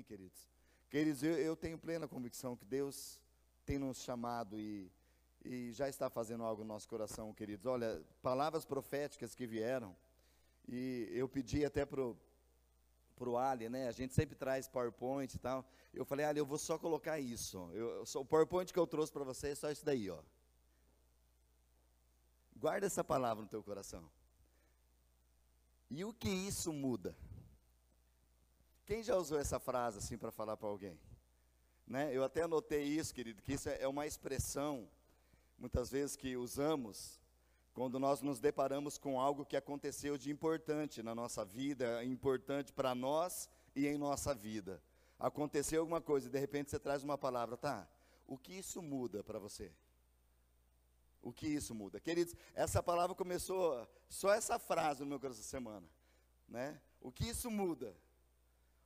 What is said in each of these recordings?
Amém, queridos? Queridos, eu, eu tenho plena convicção que Deus tem nos chamado e, e já está fazendo algo no nosso coração, queridos. Olha, palavras proféticas que vieram, e eu pedi até para o Ali, né? A gente sempre traz PowerPoint e tal. Eu falei, Ali, eu vou só colocar isso. Eu, o PowerPoint que eu trouxe para você é só isso daí, ó. Guarda essa palavra no teu coração. E o que isso muda? Quem já usou essa frase assim para falar para alguém? Né? Eu até anotei isso, querido, que isso é uma expressão, muitas vezes, que usamos quando nós nos deparamos com algo que aconteceu de importante na nossa vida, importante para nós e em nossa vida. Aconteceu alguma coisa e de repente você traz uma palavra, tá? O que isso muda para você? O que isso muda? Queridos, essa palavra começou, só essa frase no meu coração essa semana. Né? O que isso muda?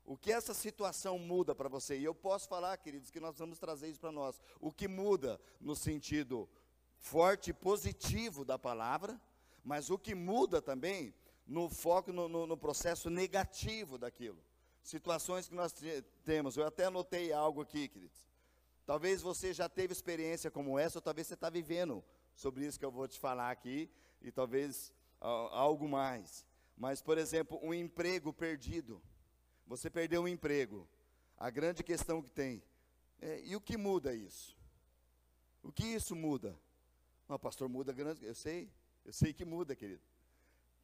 O que essa situação muda para você? E eu posso falar, queridos, que nós vamos trazer isso para nós. O que muda no sentido forte e positivo da palavra, mas o que muda também no foco, no, no, no processo negativo daquilo. Situações que nós temos. Eu até anotei algo aqui, queridos. Talvez você já teve experiência como essa, ou talvez você está vivendo sobre isso que eu vou te falar aqui, e talvez uh, algo mais. Mas, por exemplo, um emprego perdido. Você perdeu um emprego. A grande questão que tem. É, e o que muda isso? O que isso muda? Não, pastor, muda grande. Eu sei, eu sei que muda, querido.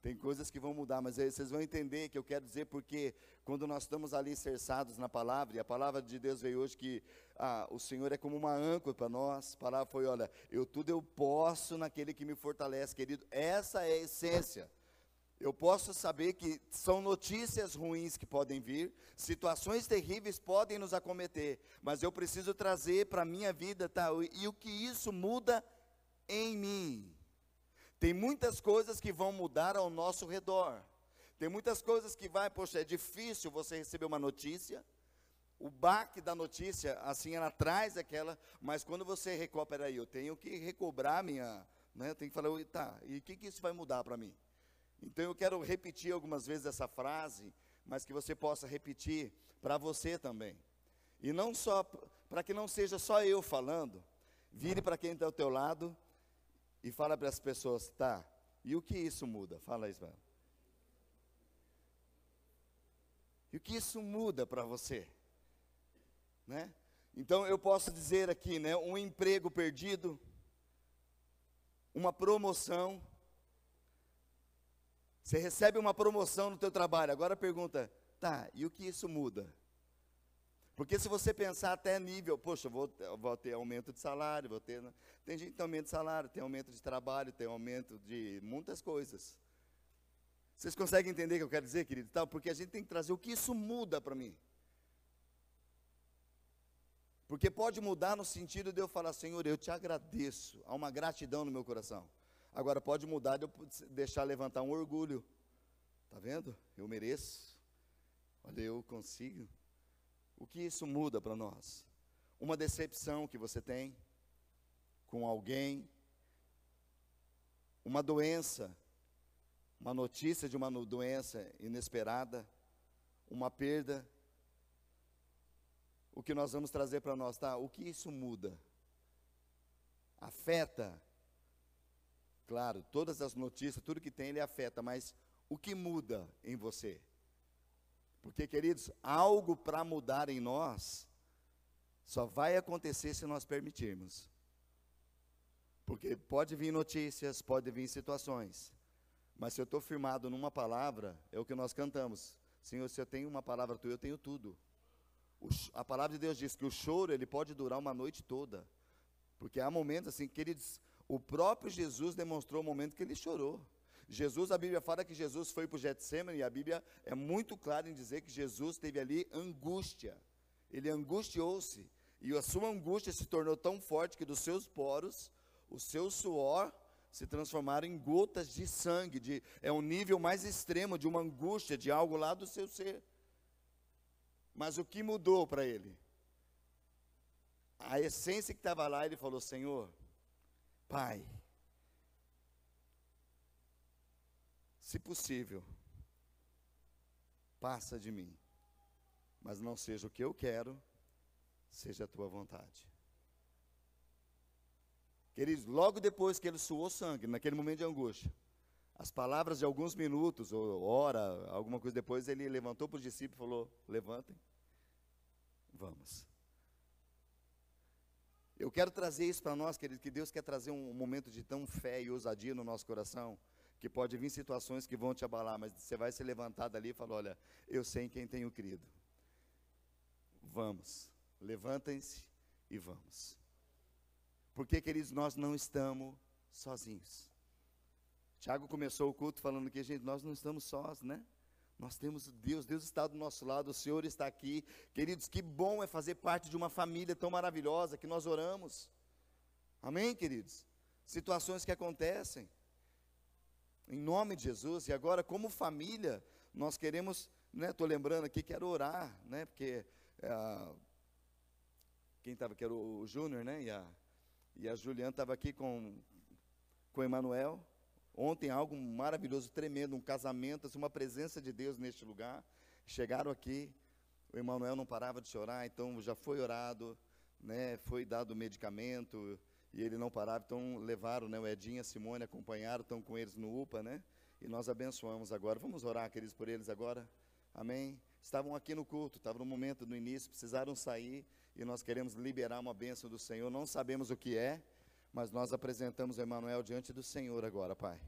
Tem coisas que vão mudar, mas aí vocês vão entender que eu quero dizer porque quando nós estamos ali cerçados na palavra, e a palavra de Deus veio hoje que ah, o Senhor é como uma âncora para nós. A palavra foi, olha, eu tudo eu posso naquele que me fortalece, querido. Essa é a essência. Eu posso saber que são notícias ruins que podem vir, situações terríveis podem nos acometer, mas eu preciso trazer para a minha vida, tá? E o que isso muda em mim? Tem muitas coisas que vão mudar ao nosso redor. Tem muitas coisas que vai, poxa, é difícil você receber uma notícia. O baque da notícia, assim, ela traz aquela, mas quando você recupera aí, eu tenho que recobrar minha, né? Tenho que falar, tá, e o que, que isso vai mudar para mim? Então eu quero repetir algumas vezes essa frase, mas que você possa repetir para você também. E não só, para que não seja só eu falando, vire para quem está ao teu lado e fala para as pessoas, tá, e o que isso muda? Fala isso, mano. E o que isso muda para você? Né? Então eu posso dizer aqui, né, um emprego perdido, uma promoção, você recebe uma promoção no teu trabalho. Agora pergunta, tá, e o que isso muda? Porque se você pensar até nível, poxa, vou, vou ter aumento de salário, vou ter. Né? Tem gente que tem aumento de salário, tem aumento de trabalho, tem aumento de muitas coisas. Vocês conseguem entender o que eu quero dizer, querido? Tal, porque a gente tem que trazer o que isso muda para mim. Porque pode mudar no sentido de eu falar, Senhor, eu te agradeço. Há uma gratidão no meu coração. Agora pode mudar de eu deixar levantar um orgulho. Tá vendo? Eu mereço. Olha, eu consigo. O que isso muda para nós? Uma decepção que você tem com alguém, uma doença, uma notícia de uma doença inesperada, uma perda. O que nós vamos trazer para nós, tá? O que isso muda? Afeta Claro, todas as notícias, tudo que tem, ele afeta, mas o que muda em você? Porque, queridos, algo para mudar em nós só vai acontecer se nós permitirmos. Porque pode vir notícias, pode vir situações, mas se eu estou firmado numa palavra, é o que nós cantamos. Senhor, se eu tenho uma palavra tua, eu tenho tudo. O, a palavra de Deus diz que o choro ele pode durar uma noite toda. Porque há momentos assim, queridos, o próprio Jesus demonstrou o momento que ele chorou. Jesus, a Bíblia fala que Jesus foi para o Getsemane, e a Bíblia é muito clara em dizer que Jesus teve ali angústia. Ele angustiou-se, e a sua angústia se tornou tão forte que dos seus poros, o seu suor se transformaram em gotas de sangue, de, é um nível mais extremo de uma angústia, de algo lá do seu ser. Mas o que mudou para ele? A essência que estava lá, ele falou: Senhor, Pai, se possível, passa de mim. mas não seja o que eu quero, seja a tua vontade. Queridos, logo depois que ele suou sangue, naquele momento de angústia, as palavras de alguns minutos, ou hora, alguma coisa depois, ele levantou para os discípulos e falou: Levantem, vamos. Eu quero trazer isso para nós, queridos, que Deus quer trazer um momento de tão fé e ousadia no nosso coração, que pode vir situações que vão te abalar, mas você vai se levantar dali e falar: Olha, eu sei em quem tenho crido. Vamos, levantem-se e vamos. Porque, queridos, nós não estamos sozinhos. Tiago começou o culto falando que, gente, nós não estamos sós, né? Nós temos Deus, Deus está do nosso lado, o Senhor está aqui. Queridos, que bom é fazer parte de uma família tão maravilhosa que nós oramos. Amém, queridos? Situações que acontecem. Em nome de Jesus. E agora, como família, nós queremos, né? Estou lembrando aqui, quero orar, né? Porque é, quem estava aqui era o, o Júnior, né? E a, e a Juliana estava aqui com, com o Emanuel. Ontem algo maravilhoso, tremendo, um casamento, assim, uma presença de Deus neste lugar. Chegaram aqui, o Emanuel não parava de chorar, então já foi orado, né, foi dado medicamento, e ele não parava, então levaram né, o Edinho a Simone, acompanharam, estão com eles no UPA, né? E nós abençoamos agora. Vamos orar, queridos, por eles agora? Amém? Estavam aqui no culto, estavam no momento do início, precisaram sair, e nós queremos liberar uma bênção do Senhor. Não sabemos o que é, mas nós apresentamos o Emanuel diante do Senhor agora, Pai.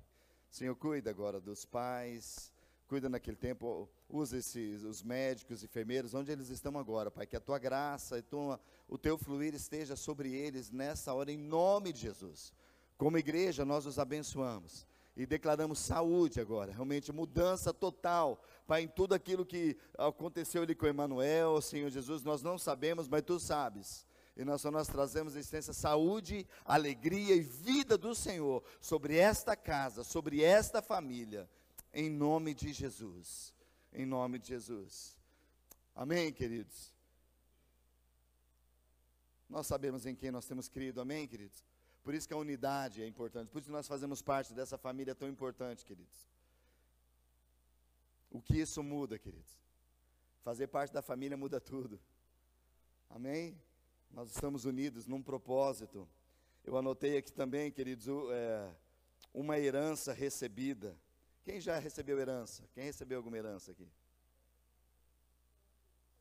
Senhor, cuida agora dos pais, cuida naquele tempo, usa esses, os médicos, enfermeiros, onde eles estão agora, Pai, que a tua graça e tua, o teu fluir esteja sobre eles nessa hora, em nome de Jesus. Como igreja, nós os abençoamos e declaramos saúde agora, realmente mudança total, Pai, em tudo aquilo que aconteceu ali com Emmanuel, Senhor Jesus, nós não sabemos, mas Tu sabes. E nós nós trazemos licença, saúde, alegria e vida do Senhor sobre esta casa, sobre esta família, em nome de Jesus. Em nome de Jesus. Amém, queridos? Nós sabemos em quem nós temos crido, amém, queridos? Por isso que a unidade é importante, por isso que nós fazemos parte dessa família tão importante, queridos. O que isso muda, queridos? Fazer parte da família muda tudo. Amém? Nós estamos unidos num propósito. Eu anotei aqui também, queridos, é, uma herança recebida. Quem já recebeu herança? Quem recebeu alguma herança aqui?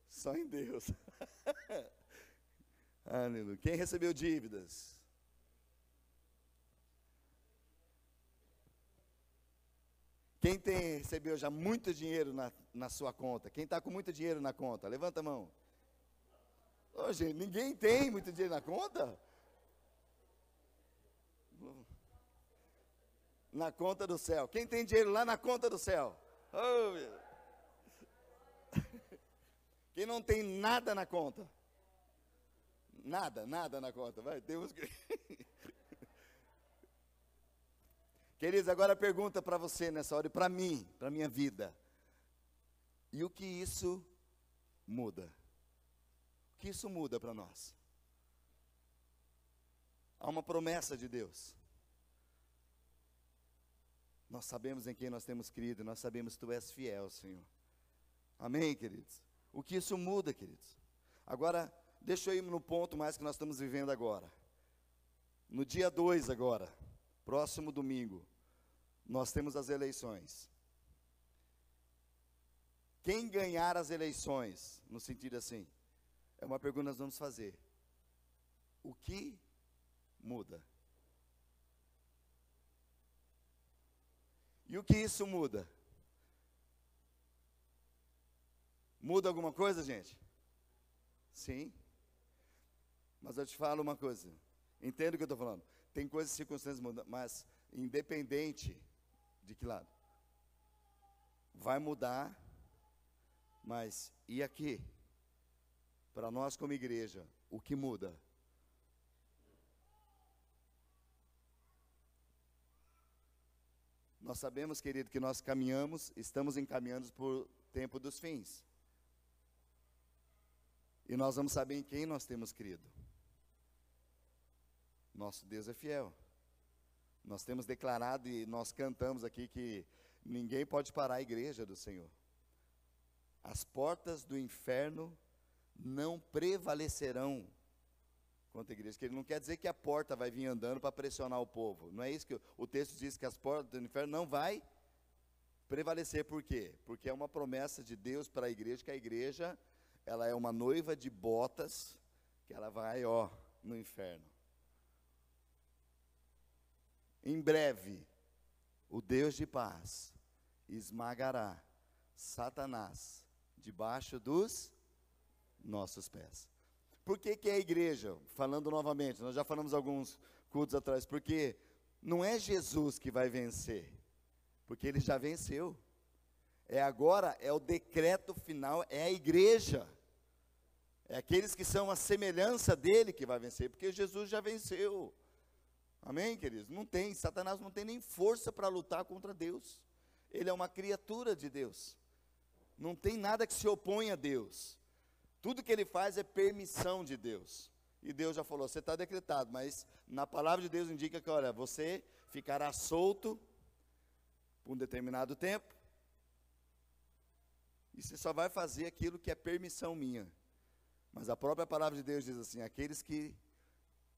Só em Deus. Aleluia. Quem recebeu dívidas? Quem tem, recebeu já muito dinheiro na, na sua conta? Quem está com muito dinheiro na conta? Levanta a mão. Oh, gente, ninguém tem muito dinheiro na conta? Na conta do céu. Quem tem dinheiro lá na conta do céu? Oh, Quem não tem nada na conta? Nada, nada na conta. Vai, que. Queridos, agora pergunta para você nessa hora e para mim, para minha vida. E o que isso muda? Que isso muda para nós? Há uma promessa de Deus. Nós sabemos em quem nós temos crido, nós sabemos que Tu és fiel, Senhor. Amém, queridos? O que isso muda, queridos? Agora, deixa eu ir no ponto mais que nós estamos vivendo agora. No dia 2 agora, próximo domingo, nós temos as eleições. Quem ganhar as eleições, no sentido assim, é uma pergunta que nós vamos fazer. O que muda? E o que isso muda? Muda alguma coisa, gente? Sim. Mas eu te falo uma coisa. Entendo o que eu estou falando. Tem coisas, circunstâncias mudam, mas independente de que lado, vai mudar. Mas e aqui? Para nós como igreja, o que muda? Nós sabemos, querido, que nós caminhamos, estamos encaminhando por tempo dos fins. E nós vamos saber em quem nós temos crido. Nosso Deus é fiel. Nós temos declarado e nós cantamos aqui que ninguém pode parar a igreja do Senhor. as portas do inferno não prevalecerão contra a igreja. Que ele não quer dizer que a porta vai vir andando para pressionar o povo. Não é isso que o texto diz que as portas do inferno não vai prevalecer. Por quê? Porque é uma promessa de Deus para a igreja que a igreja ela é uma noiva de botas que ela vai, ó, no inferno. Em breve, o Deus de paz esmagará Satanás debaixo dos nossos pés. Por que, que é a igreja? Falando novamente, nós já falamos alguns cultos atrás, porque não é Jesus que vai vencer, porque ele já venceu. É agora, é o decreto final, é a igreja. É aqueles que são a semelhança dele que vai vencer, porque Jesus já venceu. Amém, queridos? Não tem, Satanás não tem nem força para lutar contra Deus. Ele é uma criatura de Deus. Não tem nada que se oponha a Deus. Tudo que ele faz é permissão de Deus. E Deus já falou: você está decretado, mas na palavra de Deus indica que, olha, você ficará solto por um determinado tempo. E você só vai fazer aquilo que é permissão minha. Mas a própria palavra de Deus diz assim: aqueles que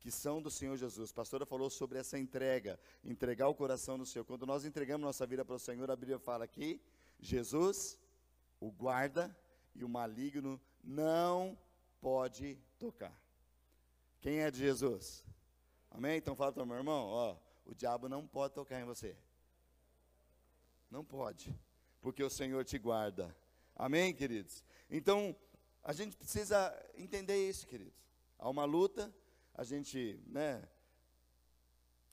que são do Senhor Jesus. A pastora falou sobre essa entrega, entregar o coração no Senhor. Quando nós entregamos nossa vida para o Senhor, a Bíblia fala que Jesus, o guarda e o maligno não pode tocar. Quem é de Jesus? Amém? Então fala para o meu irmão, ó, o diabo não pode tocar em você. Não pode, porque o Senhor te guarda. Amém, queridos? Então, a gente precisa entender isso, queridos. Há uma luta, a gente, né,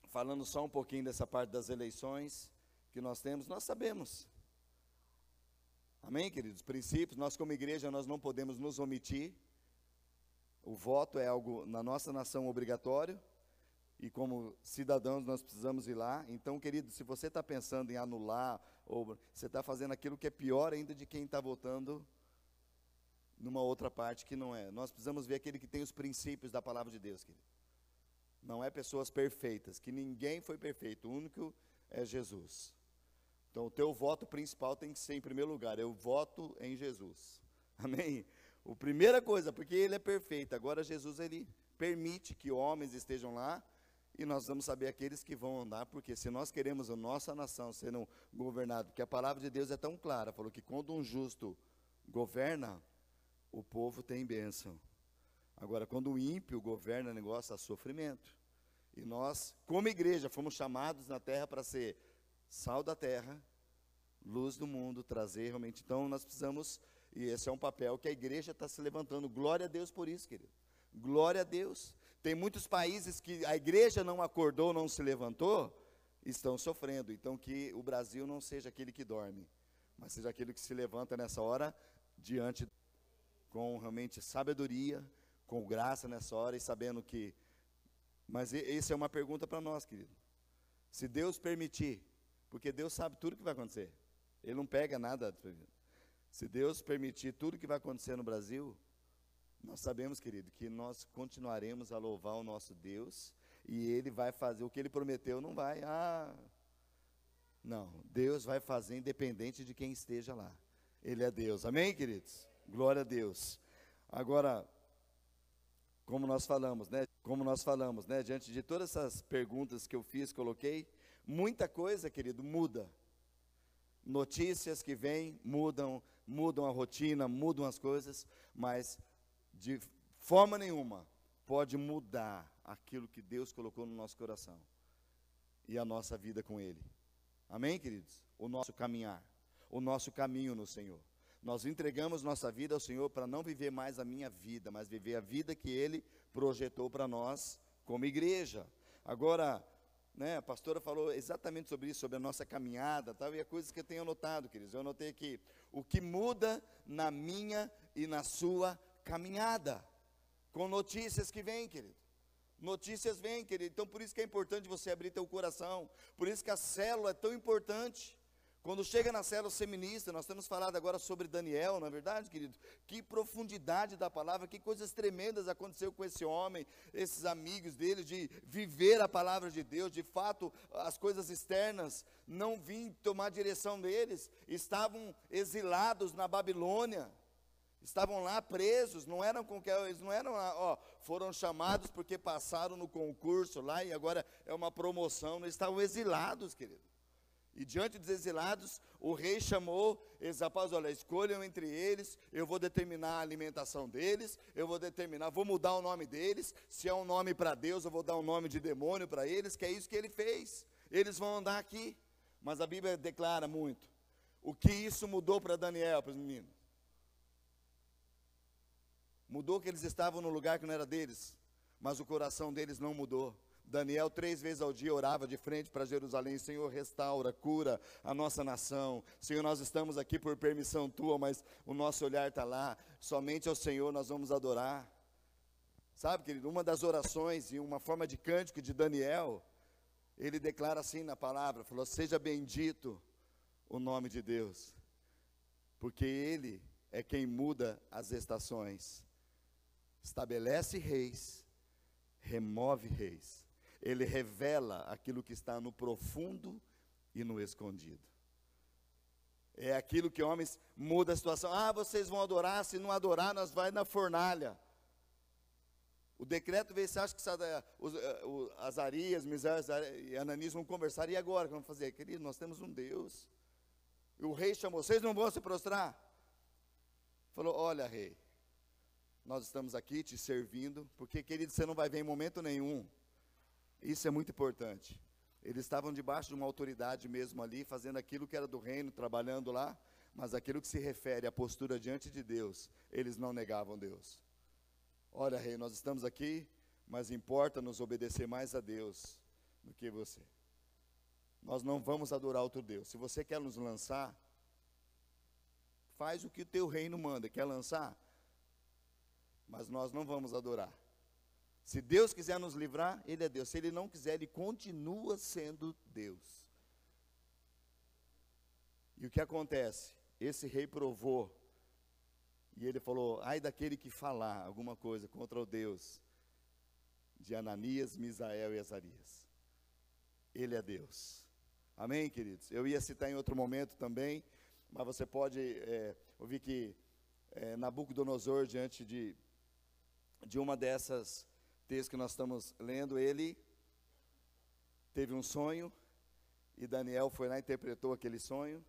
falando só um pouquinho dessa parte das eleições que nós temos, nós sabemos. Amém, queridos? Princípios, nós como igreja, nós não podemos nos omitir. O voto é algo na nossa nação obrigatório. E como cidadãos nós precisamos ir lá. Então, querido, se você está pensando em anular, ou você está fazendo aquilo que é pior ainda de quem está votando numa outra parte que não é. Nós precisamos ver aquele que tem os princípios da palavra de Deus, querido. Não é pessoas perfeitas, que ninguém foi perfeito, o único é Jesus. Então, o teu voto principal tem que ser, em primeiro lugar, eu voto em Jesus. Amém? A primeira coisa, porque ele é perfeito. Agora, Jesus, ele permite que homens estejam lá e nós vamos saber aqueles que vão andar, porque se nós queremos a nossa nação sendo governada, porque a palavra de Deus é tão clara, falou que quando um justo governa, o povo tem bênção. Agora, quando o ímpio governa o negócio, há sofrimento. E nós, como igreja, fomos chamados na terra para ser sal da terra, luz do mundo, trazer realmente. Então, nós precisamos, e esse é um papel que a igreja está se levantando. Glória a Deus por isso, querido. Glória a Deus. Tem muitos países que a igreja não acordou, não se levantou, estão sofrendo. Então, que o Brasil não seja aquele que dorme, mas seja aquele que se levanta nessa hora diante com realmente sabedoria, com graça nessa hora e sabendo que. Mas essa é uma pergunta para nós, querido. Se Deus permitir, porque Deus sabe tudo que vai acontecer, Ele não pega nada. Se Deus permitir tudo que vai acontecer no Brasil, nós sabemos, querido, que nós continuaremos a louvar o nosso Deus e Ele vai fazer o que Ele prometeu, não vai. Ah, não, Deus vai fazer independente de quem esteja lá. Ele é Deus. Amém, queridos? Glória a Deus. Agora, como nós falamos, né? Como nós falamos, né? Diante de todas essas perguntas que eu fiz, coloquei, muita coisa, querido, muda. Notícias que vêm mudam, mudam a rotina, mudam as coisas, mas de forma nenhuma pode mudar aquilo que Deus colocou no nosso coração e a nossa vida com Ele. Amém, queridos? O nosso caminhar, o nosso caminho no Senhor. Nós entregamos nossa vida ao Senhor para não viver mais a minha vida, mas viver a vida que Ele projetou para nós como igreja. Agora, né, a pastora falou exatamente sobre isso, sobre a nossa caminhada, tal, e é coisas que eu tenho anotado, queridos. Eu anotei aqui o que muda na minha e na sua caminhada, com notícias que vêm, querido. Notícias vêm, querido. Então, por isso que é importante você abrir teu coração. Por isso que a célula é tão importante. Quando chega na célula feminista, nós temos falado agora sobre Daniel, não é verdade, querido? Que profundidade da palavra, que coisas tremendas aconteceu com esse homem, esses amigos dele, de viver a palavra de Deus, de fato, as coisas externas não vinham tomar direção deles, estavam exilados na Babilônia, estavam lá presos, não eram com que eles não eram, ó, foram chamados porque passaram no concurso lá e agora é uma promoção, eles estavam exilados, querido. E diante dos exilados, o rei chamou eles, rapaz, olha, escolham entre eles, eu vou determinar a alimentação deles, eu vou determinar, vou mudar o nome deles, se é um nome para Deus, eu vou dar um nome de demônio para eles, que é isso que ele fez. Eles vão andar aqui. Mas a Bíblia declara muito. O que isso mudou para Daniel, para os meninos? Mudou que eles estavam no lugar que não era deles, mas o coração deles não mudou. Daniel, três vezes ao dia, orava de frente para Jerusalém: Senhor, restaura, cura a nossa nação. Senhor, nós estamos aqui por permissão tua, mas o nosso olhar está lá. Somente ao Senhor nós vamos adorar. Sabe, querido, uma das orações e uma forma de cântico de Daniel, ele declara assim na palavra: falou, Seja bendito o nome de Deus, porque Ele é quem muda as estações, estabelece reis, remove reis ele revela aquilo que está no profundo e no escondido. É aquilo que homens muda a situação. Ah, vocês vão adorar, se não adorar, nós vai na fornalha. O decreto veio, você acha que os, eh, os, Azarias, e Ananias vão conversar, e agora? Vamos fazer? Querido, nós temos um Deus. E o rei chamou, vocês não vão se prostrar? Falou, olha rei, nós estamos aqui te servindo, porque querido, você não vai ver em momento nenhum isso é muito importante. Eles estavam debaixo de uma autoridade mesmo ali, fazendo aquilo que era do reino, trabalhando lá, mas aquilo que se refere à postura diante de Deus, eles não negavam Deus. Olha, rei, nós estamos aqui, mas importa nos obedecer mais a Deus do que você. Nós não vamos adorar outro Deus. Se você quer nos lançar, faz o que o teu reino manda. Quer lançar? Mas nós não vamos adorar. Se Deus quiser nos livrar, Ele é Deus. Se Ele não quiser, Ele continua sendo Deus. E o que acontece? Esse rei provou, e ele falou: ai daquele que falar alguma coisa contra o Deus de Ananias, Misael e Azarias. Ele é Deus. Amém, queridos? Eu ia citar em outro momento também, mas você pode é, ouvir que é, Nabucodonosor, diante de, de uma dessas texto que nós estamos lendo, ele teve um sonho e Daniel foi lá interpretou aquele sonho.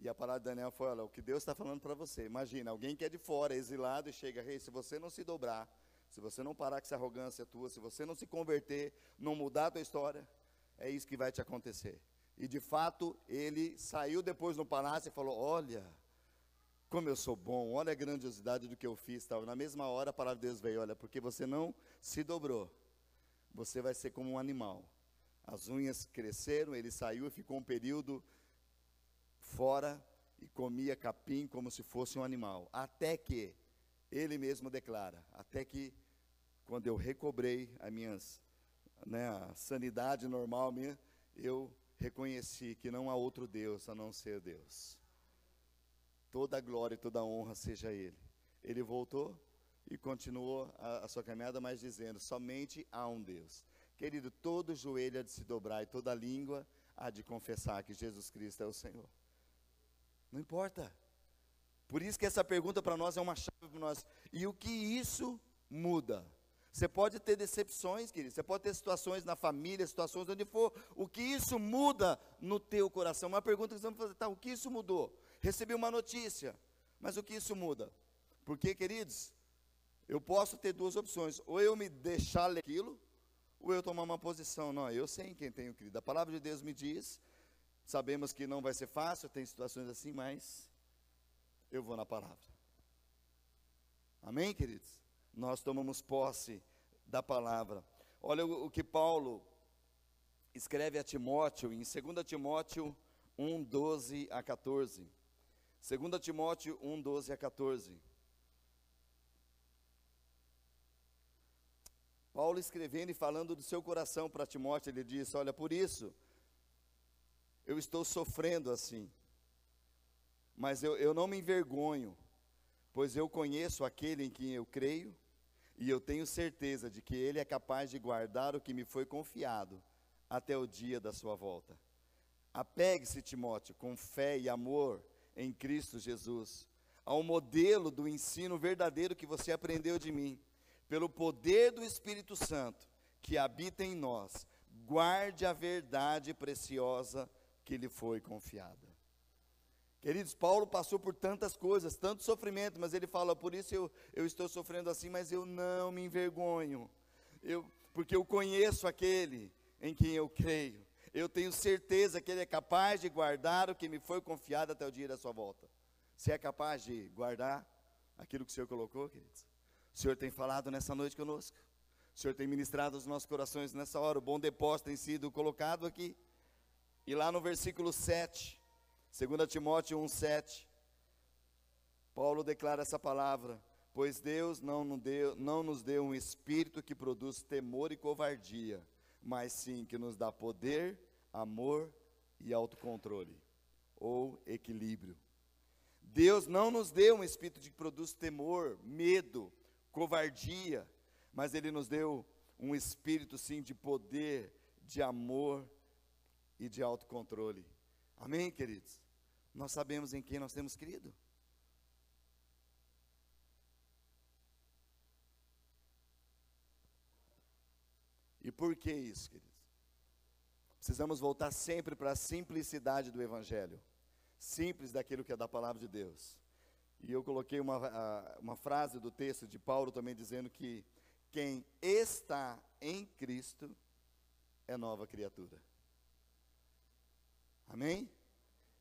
E a palavra de Daniel foi: olha, o que Deus está falando para você. Imagina, alguém que é de fora, exilado, e chega, rei, se você não se dobrar, se você não parar com essa arrogância tua, se você não se converter, não mudar a tua história, é isso que vai te acontecer. E de fato, ele saiu depois no palácio e falou: Olha, como eu sou bom, olha a grandiosidade do que eu fiz. Tal. Na mesma hora a palavra de Deus veio, olha, porque você não se dobrou, você vai ser como um animal. As unhas cresceram, ele saiu e ficou um período fora e comia capim como se fosse um animal. Até que, ele mesmo declara, até que quando eu recobrei a minhas, né, a sanidade normal minha, eu reconheci que não há outro Deus a não ser Deus toda a glória e toda a honra seja a Ele. Ele voltou e continuou a, a sua caminhada, mas dizendo: somente há um Deus. Querido, todo joelho há de se dobrar e toda língua há de confessar que Jesus Cristo é o Senhor. Não importa. Por isso que essa pergunta para nós é uma chave para nós. E o que isso muda? Você pode ter decepções, querido. Você pode ter situações na família, situações onde for. O que isso muda no teu coração? Uma pergunta que você vai fazer, tá, o que isso mudou? Recebi uma notícia. Mas o que isso muda? Porque, queridos, eu posso ter duas opções. Ou eu me deixar ler aquilo, ou eu tomar uma posição. Não, eu sei em quem tenho crido. A palavra de Deus me diz. Sabemos que não vai ser fácil, tem situações assim, mas eu vou na palavra. Amém, queridos? Nós tomamos posse da palavra. Olha o, o que Paulo escreve a Timóteo, em 2 Timóteo 1, 12 a 14. 2 Timóteo 1, 12 a 14. Paulo escrevendo e falando do seu coração para Timóteo, ele diz: Olha, por isso, eu estou sofrendo assim. Mas eu, eu não me envergonho, pois eu conheço aquele em quem eu creio, e eu tenho certeza de que ele é capaz de guardar o que me foi confiado até o dia da sua volta. Apegue-se, Timóteo, com fé e amor em Cristo Jesus, ao modelo do ensino verdadeiro que você aprendeu de mim, pelo poder do Espírito Santo que habita em nós, guarde a verdade preciosa que lhe foi confiada. Queridos, Paulo passou por tantas coisas, tanto sofrimento, mas ele fala, por isso eu, eu estou sofrendo assim, mas eu não me envergonho, eu, porque eu conheço aquele em quem eu creio, eu tenho certeza que ele é capaz de guardar o que me foi confiado até o dia da sua volta. Você é capaz de guardar aquilo que o Senhor colocou, queridos? O Senhor tem falado nessa noite conosco, o Senhor tem ministrado os nossos corações nessa hora, o bom depósito tem sido colocado aqui, e lá no versículo 7, 2 Timóteo 1,7, Paulo declara essa palavra: Pois Deus não nos, deu, não nos deu um espírito que produz temor e covardia, mas sim que nos dá poder, amor e autocontrole, ou equilíbrio. Deus não nos deu um espírito que produz temor, medo, covardia, mas Ele nos deu um espírito sim de poder, de amor e de autocontrole. Amém, queridos? Nós sabemos em quem nós temos crido. E por que isso, queridos? Precisamos voltar sempre para a simplicidade do Evangelho. Simples daquilo que é da palavra de Deus. E eu coloquei uma, uma frase do texto de Paulo também dizendo que quem está em Cristo é nova criatura. Amém?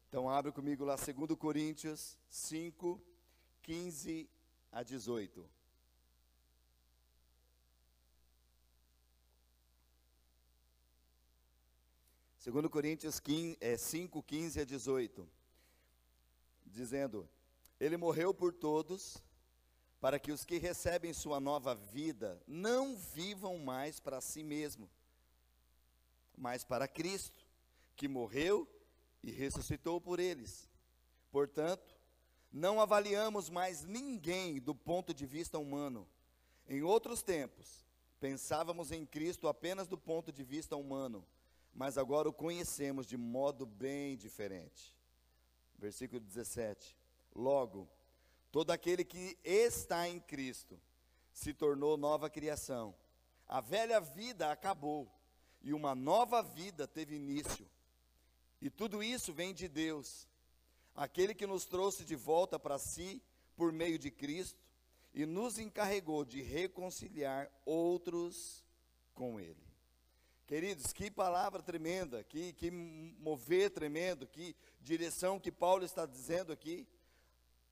Então abre comigo lá 2 Coríntios 5, 15 a 18. Segundo Coríntios 5, é, 5, 15 a 18, dizendo, Ele morreu por todos, para que os que recebem sua nova vida não vivam mais para si mesmo, mas para Cristo que morreu e ressuscitou por eles. Portanto, não avaliamos mais ninguém do ponto de vista humano. Em outros tempos, pensávamos em Cristo apenas do ponto de vista humano, mas agora o conhecemos de modo bem diferente. Versículo 17. Logo, todo aquele que está em Cristo se tornou nova criação. A velha vida acabou e uma nova vida teve início. E tudo isso vem de Deus, aquele que nos trouxe de volta para si por meio de Cristo e nos encarregou de reconciliar outros com Ele. Queridos, que palavra tremenda, que, que mover tremendo, que direção que Paulo está dizendo aqui.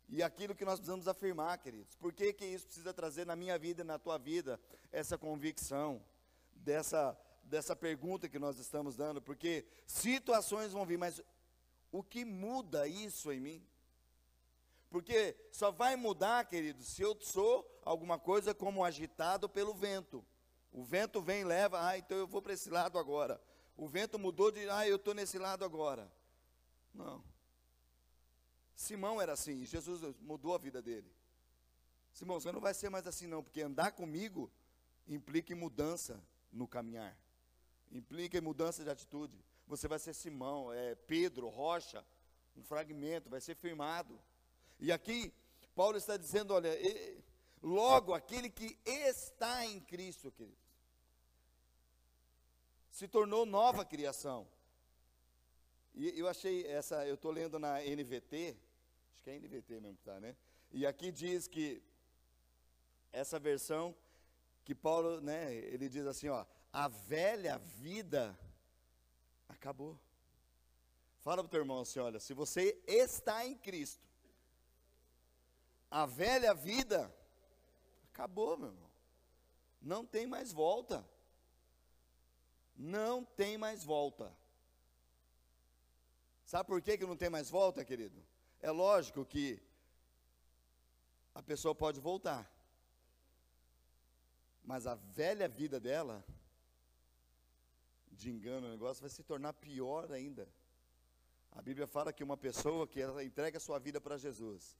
E aquilo que nós precisamos afirmar, queridos. Por que, que isso precisa trazer na minha vida e na tua vida essa convicção, dessa dessa pergunta que nós estamos dando, porque situações vão vir, mas o que muda isso em mim? Porque só vai mudar, querido, se eu sou alguma coisa como agitado pelo vento. O vento vem e leva, ah, então eu vou para esse lado agora. O vento mudou de, ah, eu estou nesse lado agora. Não. Simão era assim, Jesus mudou a vida dele. Simão, você não vai ser mais assim não, porque andar comigo implica em mudança no caminhar implica em mudança de atitude. Você vai ser Simão, é, Pedro, Rocha, um fragmento, vai ser firmado. E aqui, Paulo está dizendo: olha, logo aquele que está em Cristo, queridos, se tornou nova criação. E eu achei essa, eu estou lendo na NVT, acho que é NVT mesmo que está, né? E aqui diz que essa versão que Paulo, né, ele diz assim, ó, a velha vida acabou. Fala para o teu irmão assim: olha, se você está em Cristo, a velha vida acabou, meu irmão. Não tem mais volta. Não tem mais volta. Sabe por que, que não tem mais volta, querido? É lógico que a pessoa pode voltar, mas a velha vida dela de engano, o negócio vai se tornar pior ainda. A Bíblia fala que uma pessoa que ela entrega a sua vida para Jesus,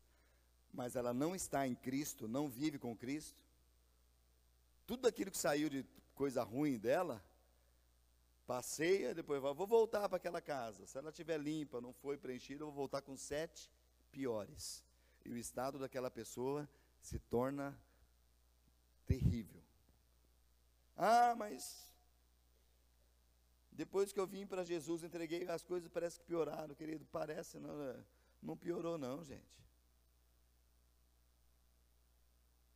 mas ela não está em Cristo, não vive com Cristo, tudo aquilo que saiu de coisa ruim dela, passeia, depois vai, vou voltar para aquela casa. Se ela estiver limpa, não foi preenchida, eu vou voltar com sete piores. E o estado daquela pessoa se torna terrível. Ah, mas depois que eu vim para Jesus, entreguei as coisas, parece que pioraram, querido. Parece, não, não piorou, não, gente.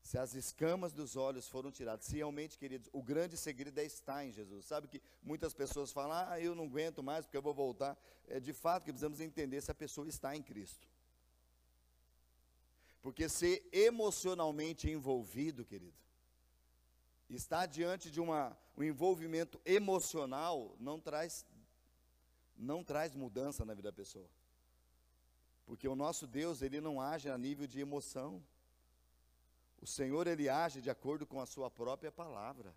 Se as escamas dos olhos foram tiradas, se realmente, queridos, o grande segredo é estar em Jesus. Sabe que muitas pessoas falam, ah, eu não aguento mais porque eu vou voltar. É de fato que precisamos entender se a pessoa está em Cristo. Porque ser emocionalmente envolvido, querido, estar diante de uma, um envolvimento emocional não traz, não traz mudança na vida da pessoa. Porque o nosso Deus, ele não age a nível de emoção. O Senhor, ele age de acordo com a sua própria palavra.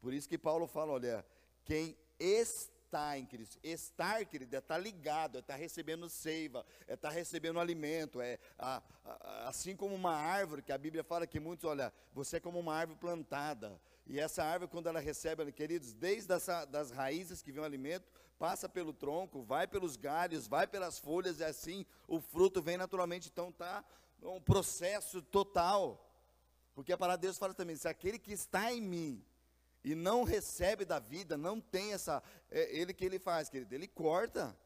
Por isso que Paulo fala, olha, quem está em Cristo. Estar, querido, é estar ligado, é estar recebendo seiva, é estar recebendo alimento. É a, a, assim como uma árvore, que a Bíblia fala que muitos, olha, você é como uma árvore plantada. E essa árvore, quando ela recebe, queridos, desde essa, das raízes que vem o alimento, passa pelo tronco, vai pelos galhos, vai pelas folhas, e assim o fruto vem naturalmente. Então está um processo total. Porque a palavra de Deus fala também: se aquele que está em mim e não recebe da vida, não tem essa. É, ele que ele faz, querido, ele corta.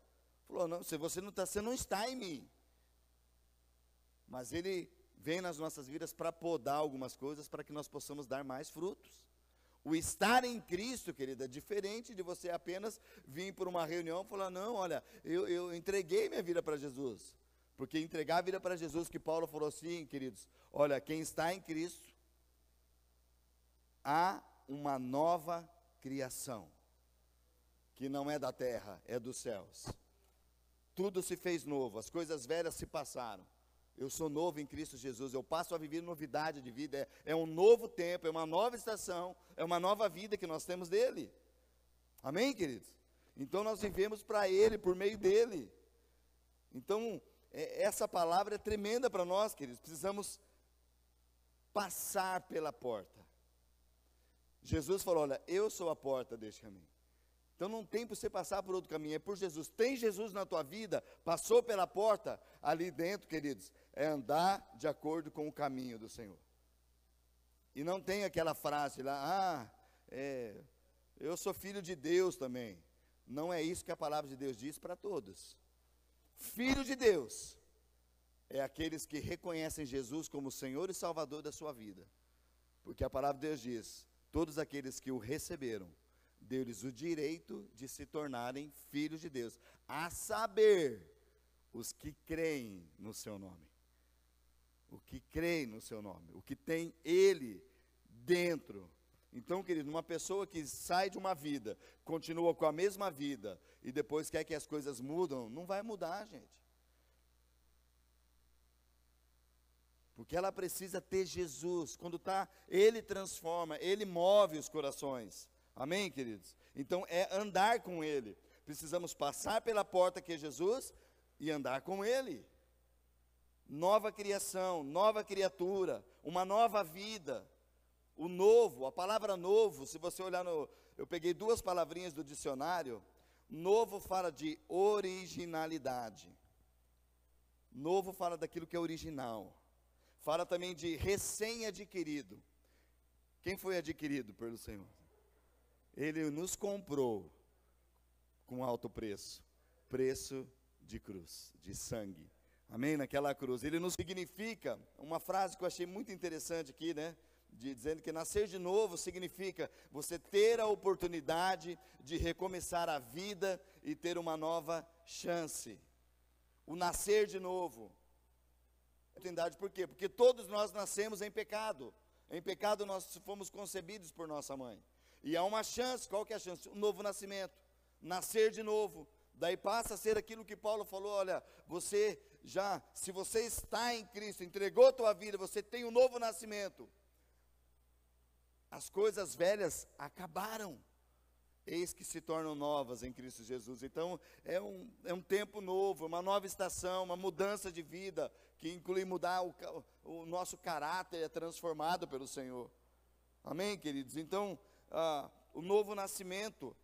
Falou, não, se você não está, você não está em mim. Mas ele vem nas nossas vidas para podar algumas coisas para que nós possamos dar mais frutos. O estar em Cristo, querida, é diferente de você apenas vir por uma reunião e falar, não, olha, eu, eu entreguei minha vida para Jesus. Porque entregar a vida para Jesus, que Paulo falou assim, queridos, olha, quem está em Cristo, há uma nova criação, que não é da terra, é dos céus. Tudo se fez novo, as coisas velhas se passaram. Eu sou novo em Cristo Jesus, eu passo a viver novidade de vida. É, é um novo tempo, é uma nova estação, é uma nova vida que nós temos dele. Amém, queridos? Então nós vivemos para Ele, por meio dele. Então, essa palavra é tremenda para nós, queridos. Precisamos passar pela porta. Jesus falou: Olha, eu sou a porta deste caminho. Então não tem para você passar por outro caminho, é por Jesus. Tem Jesus na tua vida, passou pela porta, ali dentro, queridos, é andar de acordo com o caminho do Senhor. E não tem aquela frase lá, ah, é, eu sou filho de Deus também. Não é isso que a palavra de Deus diz para todos. Filho de Deus é aqueles que reconhecem Jesus como Senhor e Salvador da sua vida. Porque a palavra de Deus diz: todos aqueles que o receberam, deu-lhes o direito de se tornarem filhos de Deus, a saber, os que creem no seu nome. O que creem no seu nome, o que tem ele dentro. Então, querido, uma pessoa que sai de uma vida, continua com a mesma vida e depois quer que as coisas mudam, não vai mudar, gente. Porque ela precisa ter Jesus. Quando está, Ele transforma, Ele move os corações. Amém, queridos? Então é andar com Ele. Precisamos passar pela porta que é Jesus e andar com Ele. Nova criação, nova criatura, uma nova vida. O novo, a palavra novo, se você olhar no. Eu peguei duas palavrinhas do dicionário. Novo fala de originalidade. Novo fala daquilo que é original. Fala também de recém-adquirido. Quem foi adquirido pelo Senhor? Ele nos comprou com alto preço preço de cruz, de sangue. Amém? Naquela cruz. Ele nos significa, uma frase que eu achei muito interessante aqui, né? Dizendo que nascer de novo significa você ter a oportunidade de recomeçar a vida e ter uma nova chance. O nascer de novo oportunidade, por quê? Porque todos nós nascemos em pecado. Em pecado nós fomos concebidos por nossa mãe. E há uma chance, qual que é a chance? Um novo nascimento, nascer de novo. Daí passa a ser aquilo que Paulo falou, olha, você já, se você está em Cristo, entregou a tua vida, você tem um novo nascimento. As coisas velhas acabaram. eis que se tornam novas em Cristo Jesus. Então, é um, é um tempo novo, uma nova estação, uma mudança de vida, que inclui mudar o, o nosso caráter, é transformado pelo Senhor. Amém, queridos? Então, ah, o novo nascimento,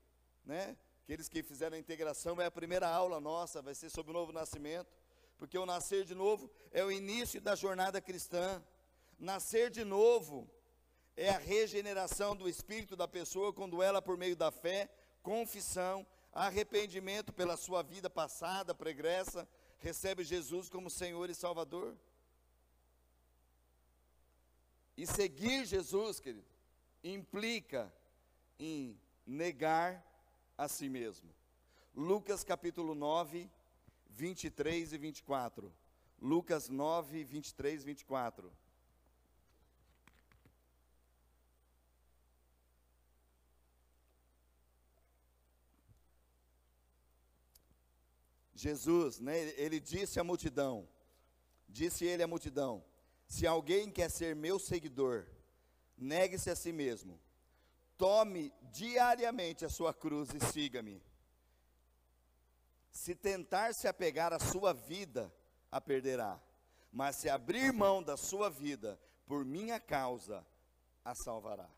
né? Aqueles que fizeram a integração, é a primeira aula nossa, vai ser sobre o novo nascimento, porque o nascer de novo é o início da jornada cristã. Nascer de novo é a regeneração do espírito da pessoa quando ela, por meio da fé, confissão, arrependimento pela sua vida passada, pregressa, recebe Jesus como Senhor e Salvador. E seguir Jesus, querido, implica em negar a si mesmo. Lucas capítulo 9, 23 e 24. Lucas 9, 23 e 24. Jesus, né, ele disse à multidão, disse ele à multidão: Se alguém quer ser meu seguidor, negue-se a si mesmo, tome diariamente a sua cruz e siga-me. Se tentar se apegar à sua vida, a perderá, mas se abrir mão da sua vida por minha causa, a salvará.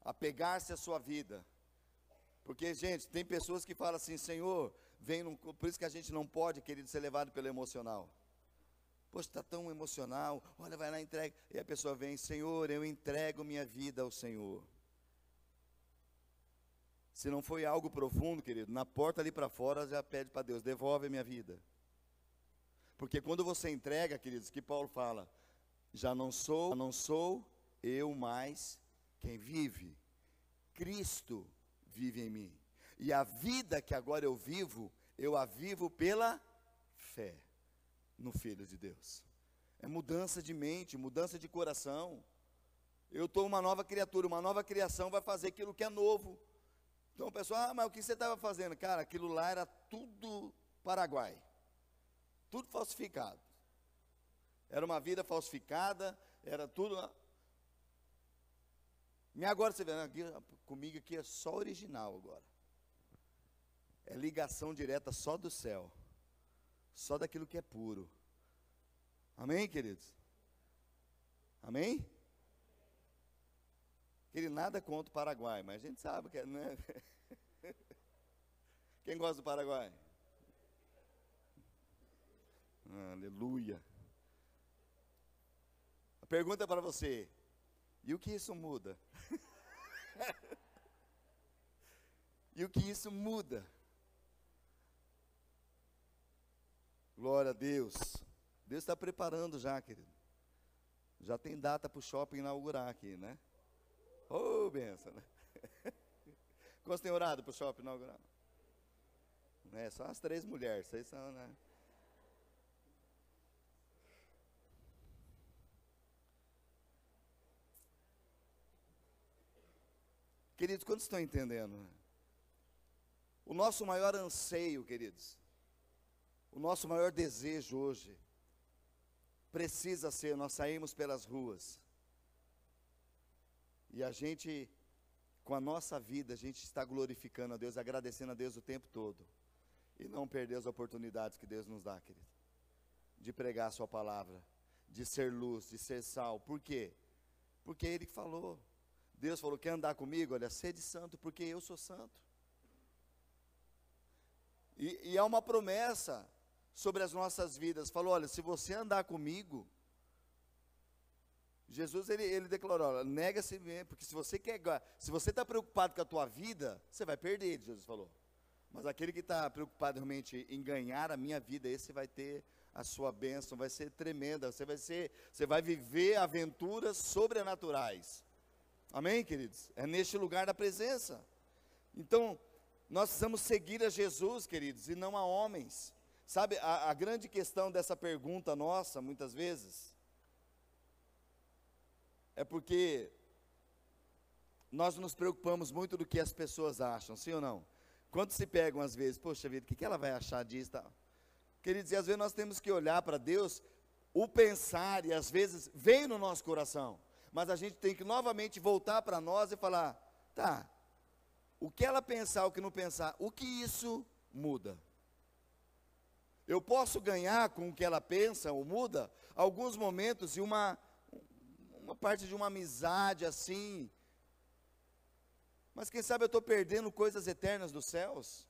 Apegar-se à sua vida, porque, gente, tem pessoas que falam assim, Senhor, vem num, por isso que a gente não pode, querido, ser levado pelo emocional. Poxa, está tão emocional, olha, vai lá, entrega. E a pessoa vem, Senhor, eu entrego minha vida ao Senhor. Se não foi algo profundo, querido, na porta ali para fora já pede para Deus, devolve a minha vida. Porque quando você entrega, queridos, que Paulo fala, já não sou, não sou eu mais quem vive. Cristo vive em mim. E a vida que agora eu vivo, eu a vivo pela fé no Filho de Deus. É mudança de mente, mudança de coração. Eu estou uma nova criatura, uma nova criação vai fazer aquilo que é novo. Então o pessoal, ah, mas o que você estava fazendo? Cara, aquilo lá era tudo Paraguai. Tudo falsificado. Era uma vida falsificada, era tudo. E agora você vê, aqui, comigo aqui é só original agora. É ligação direta só do céu. Só daquilo que é puro. Amém, queridos? Amém? Ele nada contra o Paraguai, mas a gente sabe que é, né? Quem gosta do Paraguai? Aleluia. A pergunta é para você: e o que isso muda? E o que isso muda? Glória a Deus. Deus está preparando já, querido. Já tem data para o shopping inaugurar aqui, né? Ô, oh, benção, né? Quantos tem orado para o shopping inaugurar? É, só as três mulheres, vocês são, né? Queridos, quantos estão entendendo? O nosso maior anseio, queridos, o nosso maior desejo hoje, precisa ser nós saímos pelas ruas e a gente, com a nossa vida, a gente está glorificando a Deus, agradecendo a Deus o tempo todo e não perder as oportunidades que Deus nos dá, querido, de pregar a Sua palavra, de ser luz, de ser sal. Por quê? Porque Ele falou. Deus falou: quer andar comigo? Olha, sede santo, porque eu sou santo. E, e há uma promessa sobre as nossas vidas. Falou: olha, se você andar comigo, Jesus ele, ele declarou: nega-se mesmo, porque se você quer, se você está preocupado com a tua vida, você vai perder. Jesus falou. Mas aquele que está preocupado realmente em ganhar a minha vida, esse vai ter a sua bênção, vai ser tremenda. Você vai ser, você vai viver aventuras sobrenaturais. Amém, queridos? É neste lugar da presença. Então, nós precisamos seguir a Jesus, queridos, e não a homens. Sabe, a, a grande questão dessa pergunta nossa, muitas vezes, é porque nós nos preocupamos muito do que as pessoas acham, sim ou não? Quando se pegam às vezes, poxa vida, o que, que ela vai achar disso? Tá? Queridos, e às vezes nós temos que olhar para Deus, o pensar, e às vezes vem no nosso coração mas a gente tem que novamente voltar para nós e falar: tá, o que ela pensar, o que não pensar, o que isso muda? Eu posso ganhar com o que ela pensa ou muda, alguns momentos e uma, uma parte de uma amizade assim. Mas quem sabe eu estou perdendo coisas eternas dos céus?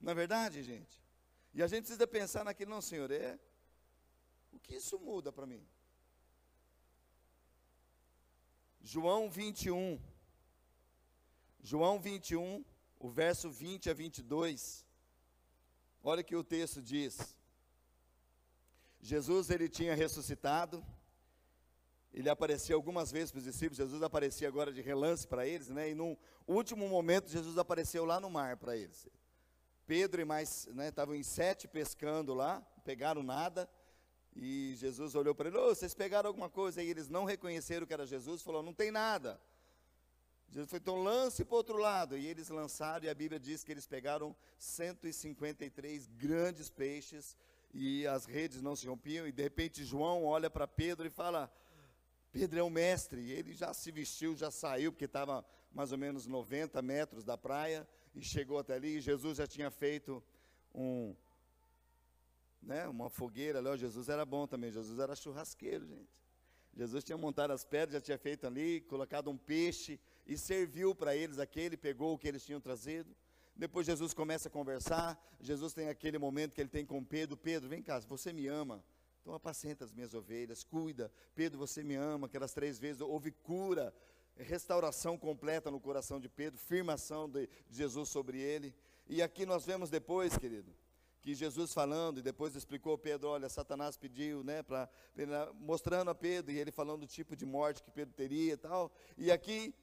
Não é verdade, gente? E a gente precisa pensar naquilo, não, Senhor, é. O que isso muda para mim? João 21. João 21, o verso 20 a 22. Olha que o texto diz. Jesus ele tinha ressuscitado. Ele apareceu algumas vezes para os discípulos, Jesus aparecia agora de relance para eles, né? E no último momento Jesus apareceu lá no mar para eles. Pedro e mais, né, estavam em sete pescando lá, pegaram nada. E Jesus olhou para ele, oh, vocês pegaram alguma coisa? E eles não reconheceram que era Jesus, falou, não tem nada. Jesus falou, então lance para o outro lado. E eles lançaram, e a Bíblia diz que eles pegaram 153 grandes peixes, e as redes não se rompiam, e de repente João olha para Pedro e fala, Pedro é o mestre, e ele já se vestiu, já saiu, porque estava mais ou menos 90 metros da praia, e chegou até ali, e Jesus já tinha feito um, né, uma fogueira ali, Jesus era bom também, Jesus era churrasqueiro, gente. Jesus tinha montado as pedras, já tinha feito ali, colocado um peixe e serviu para eles aquele, pegou o que eles tinham trazido. Depois Jesus começa a conversar, Jesus tem aquele momento que ele tem com Pedro, Pedro, vem cá, você me ama, então apacenta as minhas ovelhas, cuida, Pedro, você me ama, aquelas três vezes, houve cura, restauração completa no coração de Pedro, firmação de Jesus sobre ele, e aqui nós vemos depois, querido, que Jesus falando, e depois explicou Pedro, olha, Satanás pediu, né, para mostrando a Pedro, e ele falando do tipo de morte que Pedro teria e tal. E aqui,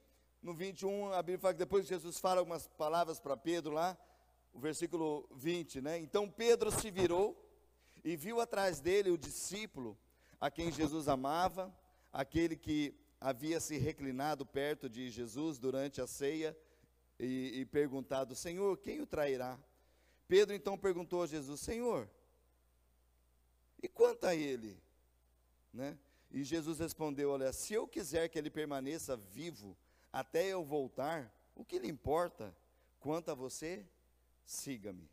no 21, a Bíblia fala que depois Jesus fala algumas palavras para Pedro lá, o versículo 20, né? Então Pedro se virou e viu atrás dele o discípulo a quem Jesus amava, aquele que havia se reclinado perto de Jesus durante a ceia e, e perguntado: Senhor, quem o trairá? Pedro então perguntou a Jesus: Senhor, e quanto a ele? Né? E Jesus respondeu: Olha, se eu quiser que ele permaneça vivo até eu voltar, o que lhe importa? Quanto a você, siga-me.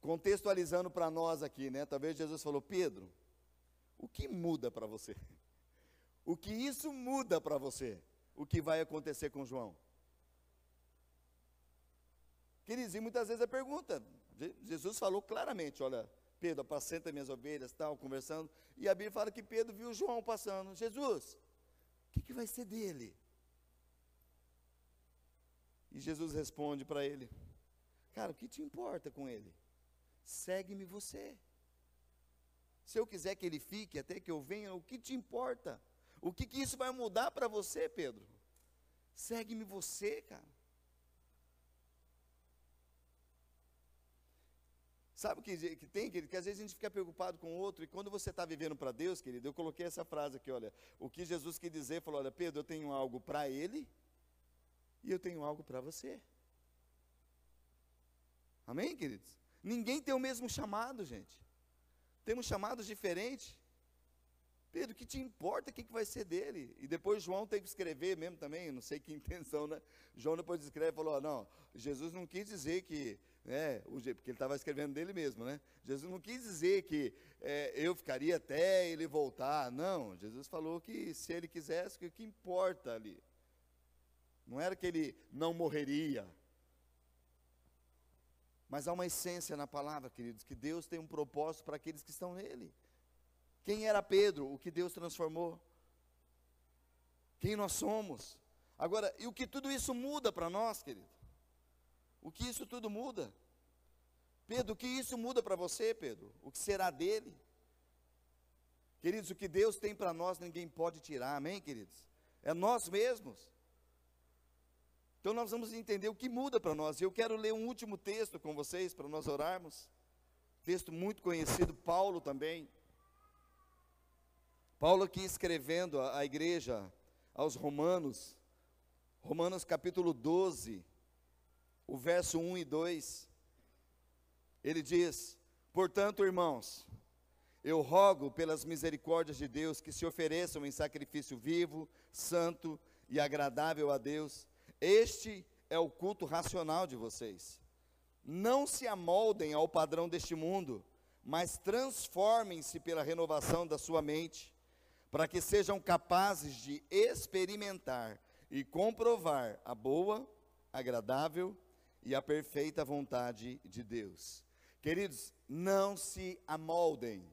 Contextualizando para nós aqui, né? Talvez Jesus falou: Pedro, o que muda para você? O que isso muda para você? O que vai acontecer com João? Queridos, e muitas vezes a pergunta, Jesus falou claramente, olha, Pedro, apacenta minhas ovelhas, tal, conversando, e a Bíblia fala que Pedro viu João passando, Jesus, o que, que vai ser dele? E Jesus responde para ele, cara, o que te importa com ele? Segue-me você. Se eu quiser que ele fique até que eu venha, o que te importa? O que, que isso vai mudar para você, Pedro? Segue-me você, cara. Sabe o que, que tem, querido? Que às vezes a gente fica preocupado com o outro, e quando você está vivendo para Deus, querido, eu coloquei essa frase aqui, olha, o que Jesus quis dizer, falou, olha, Pedro, eu tenho algo para ele, e eu tenho algo para você. Amém, queridos? Ninguém tem o mesmo chamado, gente. Temos chamados diferentes. Pedro, que te importa, o que, que vai ser dele? E depois João tem que escrever mesmo também, não sei que intenção, né? João depois escreve e falou, não, Jesus não quis dizer que né, porque ele estava escrevendo dele mesmo, né? Jesus não quis dizer que é, eu ficaria até ele voltar, não. Jesus falou que se ele quisesse, que o que importa ali. Não era que ele não morreria. Mas há uma essência na palavra, queridos, que Deus tem um propósito para aqueles que estão nele. Quem era Pedro? O que Deus transformou. Quem nós somos. Agora, e o que tudo isso muda para nós, querido? O que isso tudo muda? Pedro, o que isso muda para você, Pedro? O que será dele? Queridos, o que Deus tem para nós ninguém pode tirar, amém, queridos? É nós mesmos. Então nós vamos entender o que muda para nós. Eu quero ler um último texto com vocês para nós orarmos. Texto muito conhecido, Paulo também. Paulo aqui escrevendo à igreja, aos Romanos, Romanos capítulo 12, o verso 1 e 2, ele diz: Portanto, irmãos, eu rogo pelas misericórdias de Deus que se ofereçam em sacrifício vivo, santo e agradável a Deus. Este é o culto racional de vocês. Não se amoldem ao padrão deste mundo, mas transformem-se pela renovação da sua mente, para que sejam capazes de experimentar e comprovar a boa, agradável e a perfeita vontade de Deus. Queridos, não se amoldem.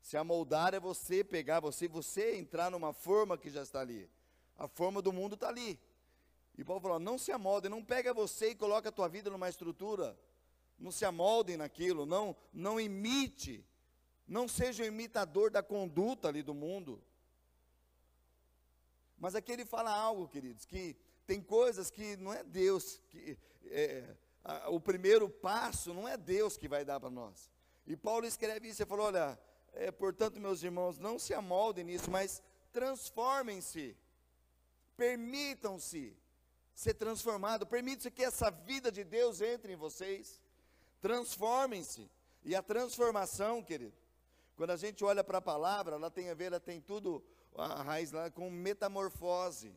Se amoldar é você pegar você, você entrar numa forma que já está ali. A forma do mundo está ali. E Paulo falou: não se amoldem, não pega você e coloca a tua vida numa estrutura. Não se amoldem naquilo, não, não imite, não seja um imitador da conduta ali do mundo. Mas aqui ele fala algo, queridos, que tem coisas que não é Deus que é, a, o primeiro passo não é Deus que vai dar para nós. E Paulo escreve isso, ele falou: olha, é, portanto, meus irmãos, não se amoldem nisso, mas transformem-se, permitam-se ser transformado, permitam-se que essa vida de Deus entre em vocês, transformem-se. E a transformação, querido, quando a gente olha para a palavra, ela tem a ver, ela tem tudo, a raiz lá com metamorfose.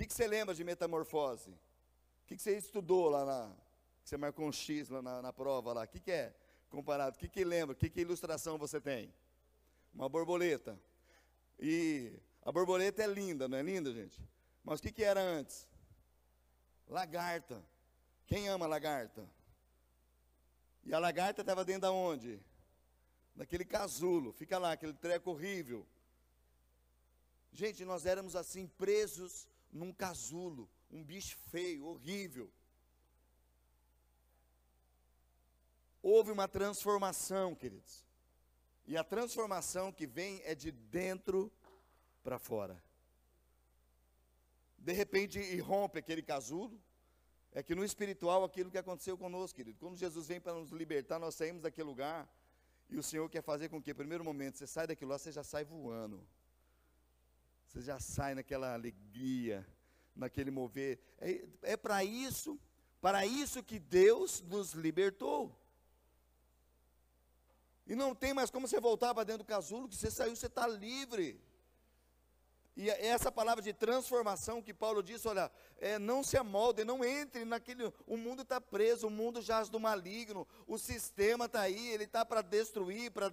O que, que você lembra de metamorfose? O que, que você estudou lá na. Que você marcou um X lá na, na prova lá? O que, que é? comparado. O que, que lembra? Que, que ilustração você tem? Uma borboleta. E a borboleta é linda, não é linda, gente? Mas o que, que era antes? Lagarta. Quem ama lagarta? E a lagarta estava dentro da onde? Daquele casulo. Fica lá, aquele treco horrível. Gente, nós éramos assim presos num casulo, um bicho feio, horrível. houve uma transformação, queridos. E a transformação que vem é de dentro para fora. De repente irrompe aquele casulo. É que no espiritual aquilo que aconteceu conosco, querido. Quando Jesus vem para nos libertar, nós saímos daquele lugar. E o Senhor quer fazer com que, primeiro momento, você sai daquilo lá, você já sai voando. Você já sai naquela alegria, naquele mover. É, é para isso, para isso que Deus nos libertou. E não tem mais como você voltar para dentro do casulo, que você saiu, você está livre. E é essa palavra de transformação que Paulo disse, olha, é, não se amolde, não entre naquele. O mundo está preso, o mundo jaz do maligno, o sistema está aí, ele está para destruir, para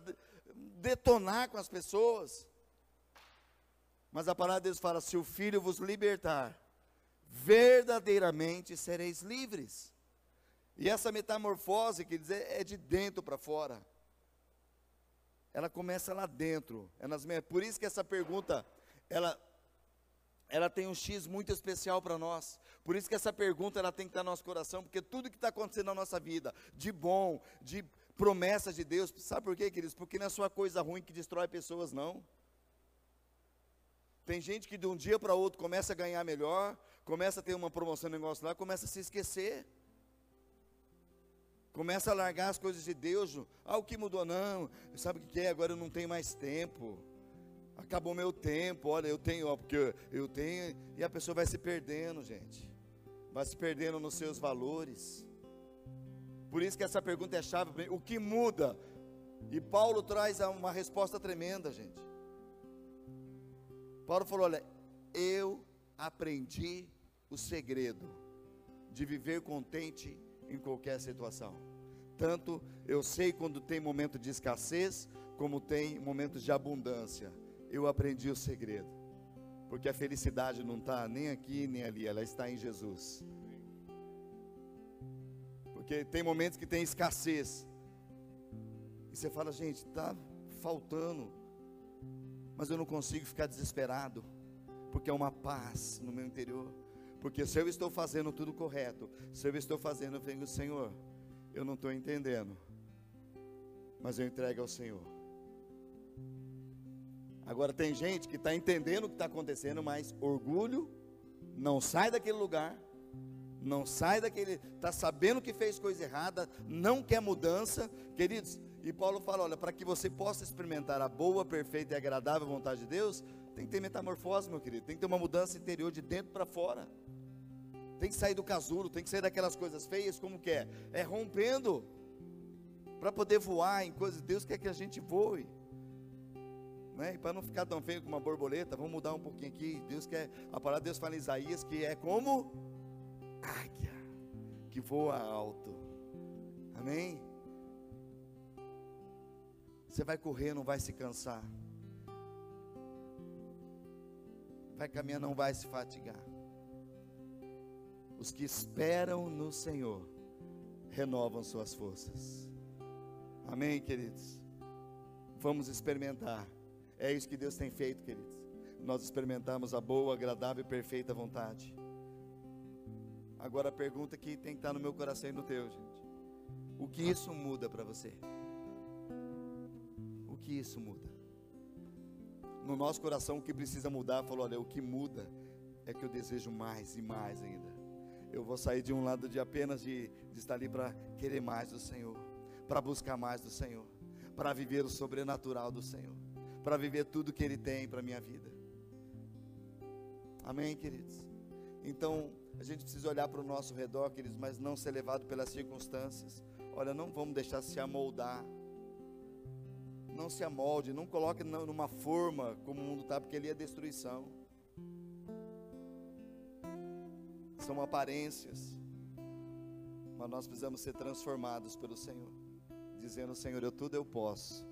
detonar com as pessoas. Mas a palavra de Deus fala: se o filho vos libertar, verdadeiramente sereis livres. E essa metamorfose, quer dizer, é de dentro para fora ela começa lá dentro. É nas Por isso que essa pergunta, ela, ela tem um X muito especial para nós. Por isso que essa pergunta ela tem que estar no nosso coração, porque tudo que está acontecendo na nossa vida, de bom, de promessas de Deus, sabe por quê, queridos? Porque não é só coisa ruim que destrói pessoas, não. Tem gente que de um dia para outro começa a ganhar melhor, começa a ter uma promoção, um negócio lá, começa a se esquecer. Começa a largar as coisas de Deus. Ah, o que mudou? Não, sabe o que é? Agora eu não tenho mais tempo. Acabou meu tempo. Olha, eu tenho, ó, porque eu tenho. E a pessoa vai se perdendo, gente. Vai se perdendo nos seus valores. Por isso que essa pergunta é chave. O que muda? E Paulo traz uma resposta tremenda, gente. Paulo falou: Olha, eu aprendi o segredo de viver contente em qualquer situação. Tanto eu sei quando tem momento de escassez, como tem momentos de abundância. Eu aprendi o segredo. Porque a felicidade não está nem aqui nem ali, ela está em Jesus. Porque tem momentos que tem escassez. E você fala, gente, está faltando. Mas eu não consigo ficar desesperado. Porque é uma paz no meu interior. Porque se eu estou fazendo tudo correto, se eu estou fazendo, eu venho, Senhor, eu não estou entendendo, mas eu entrego ao Senhor. Agora tem gente que está entendendo o que está acontecendo, mas orgulho não sai daquele lugar, não sai daquele, está sabendo que fez coisa errada, não quer mudança, queridos. E Paulo fala: olha, para que você possa experimentar a boa, perfeita e agradável vontade de Deus, tem que ter metamorfose, meu querido, tem que ter uma mudança interior de dentro para fora. Tem que sair do casulo, tem que sair daquelas coisas feias, como que é? É rompendo. Para poder voar em coisas, Deus quer que a gente voe. Né? E para não ficar tão feio como uma borboleta, vamos mudar um pouquinho aqui. Deus quer, a palavra de Deus fala em Isaías que é como águia que voa alto. Amém? Você vai correr, não vai se cansar. Vai caminhar, não vai se fatigar. Os que esperam no Senhor renovam suas forças. Amém, queridos? Vamos experimentar. É isso que Deus tem feito, queridos. Nós experimentamos a boa, agradável e perfeita vontade. Agora a pergunta que tem que estar no meu coração e no teu, gente. O que isso muda para você? Que isso muda? No nosso coração o que precisa mudar, falou, olha, o que muda é que eu desejo mais e mais ainda. Eu vou sair de um lado de apenas de, de estar ali para querer mais do Senhor, para buscar mais do Senhor, para viver o sobrenatural do Senhor, para viver tudo que Ele tem para minha vida. Amém, queridos? Então, a gente precisa olhar para o nosso redor, queridos, mas não ser levado pelas circunstâncias. Olha, não vamos deixar se amoldar. Não se amolde, não coloque numa forma como o mundo está, porque ali é destruição. São aparências. Mas nós precisamos ser transformados pelo Senhor. Dizendo, Senhor, eu tudo eu posso,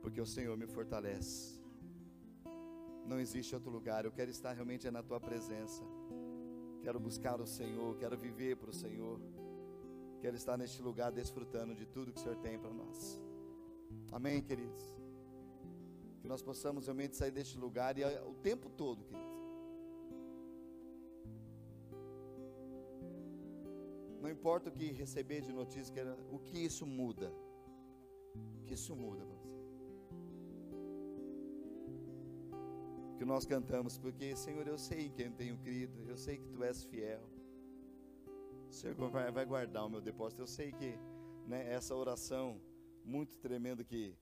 porque o Senhor me fortalece. Não existe outro lugar, eu quero estar realmente na tua presença. Quero buscar o Senhor, quero viver para o Senhor. Quero estar neste lugar desfrutando de tudo que o Senhor tem para nós. Amém, queridos? Que nós possamos realmente sair deste lugar e o tempo todo, queridos. Não importa o que receber de notícia, o que isso muda. O que isso muda para você. que nós cantamos, porque, Senhor, eu sei quem tenho crido, eu sei que Tu és fiel. O Senhor vai, vai guardar o meu depósito. Eu sei que né, essa oração muito tremenda que,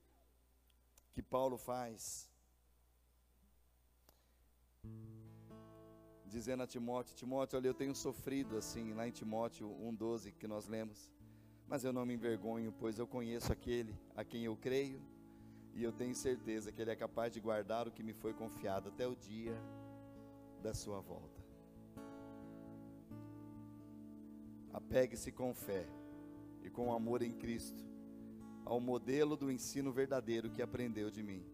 que Paulo faz, dizendo a Timóteo: Timóteo, olha, eu tenho sofrido assim, lá em Timóteo 1,12 que nós lemos, mas eu não me envergonho, pois eu conheço aquele a quem eu creio e eu tenho certeza que Ele é capaz de guardar o que me foi confiado até o dia da sua volta. Apegue-se com fé e com amor em Cristo ao modelo do ensino verdadeiro que aprendeu de mim,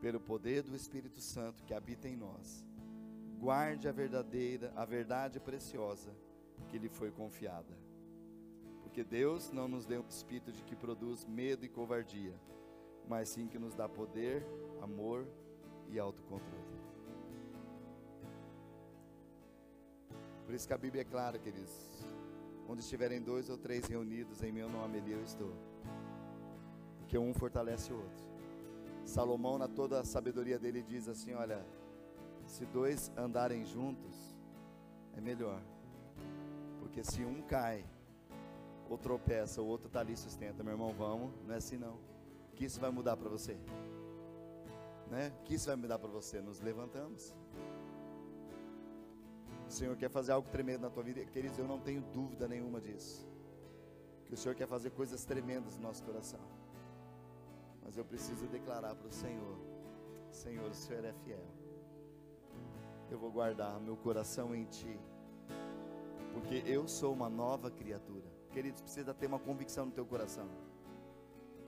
pelo poder do Espírito Santo que habita em nós. Guarde a verdadeira, a verdade preciosa que lhe foi confiada. Porque Deus não nos deu um espírito de que produz medo e covardia, mas sim que nos dá poder, amor e autocontrole. Por isso que a Bíblia é clara, queridos. Onde estiverem dois ou três reunidos em meu nome, ali eu estou. Porque um fortalece o outro. Salomão, na toda a sabedoria dele, diz assim: Olha, se dois andarem juntos, é melhor. Porque se um cai, ou tropeça, o outro está ali sustenta. Meu irmão, vamos, não é assim não que isso vai mudar para você? Né? O que isso vai mudar para você? Nos levantamos. O Senhor quer fazer algo tremendo na tua vida, queridos, eu não tenho dúvida nenhuma disso. Que o Senhor quer fazer coisas tremendas no nosso coração. Mas eu preciso declarar para o Senhor: Senhor, o Senhor é fiel. Eu vou guardar meu coração em Ti, porque eu sou uma nova criatura. Queridos, precisa ter uma convicção no teu coração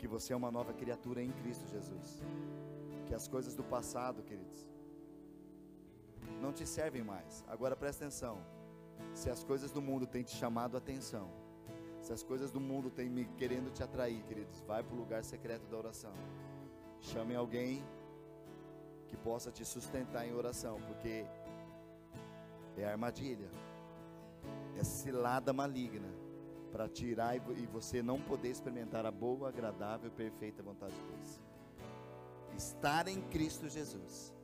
que você é uma nova criatura em Cristo Jesus. Que as coisas do passado, queridos, não te servem mais. Agora presta atenção. Se as coisas do mundo têm te chamado a atenção, se as coisas do mundo têm me querendo te atrair, queridos, vai para o lugar secreto da oração. Chame alguém que possa te sustentar em oração, porque é armadilha, é cilada maligna para tirar e você não poder experimentar a boa, agradável e perfeita vontade de Deus. Estar em Cristo Jesus.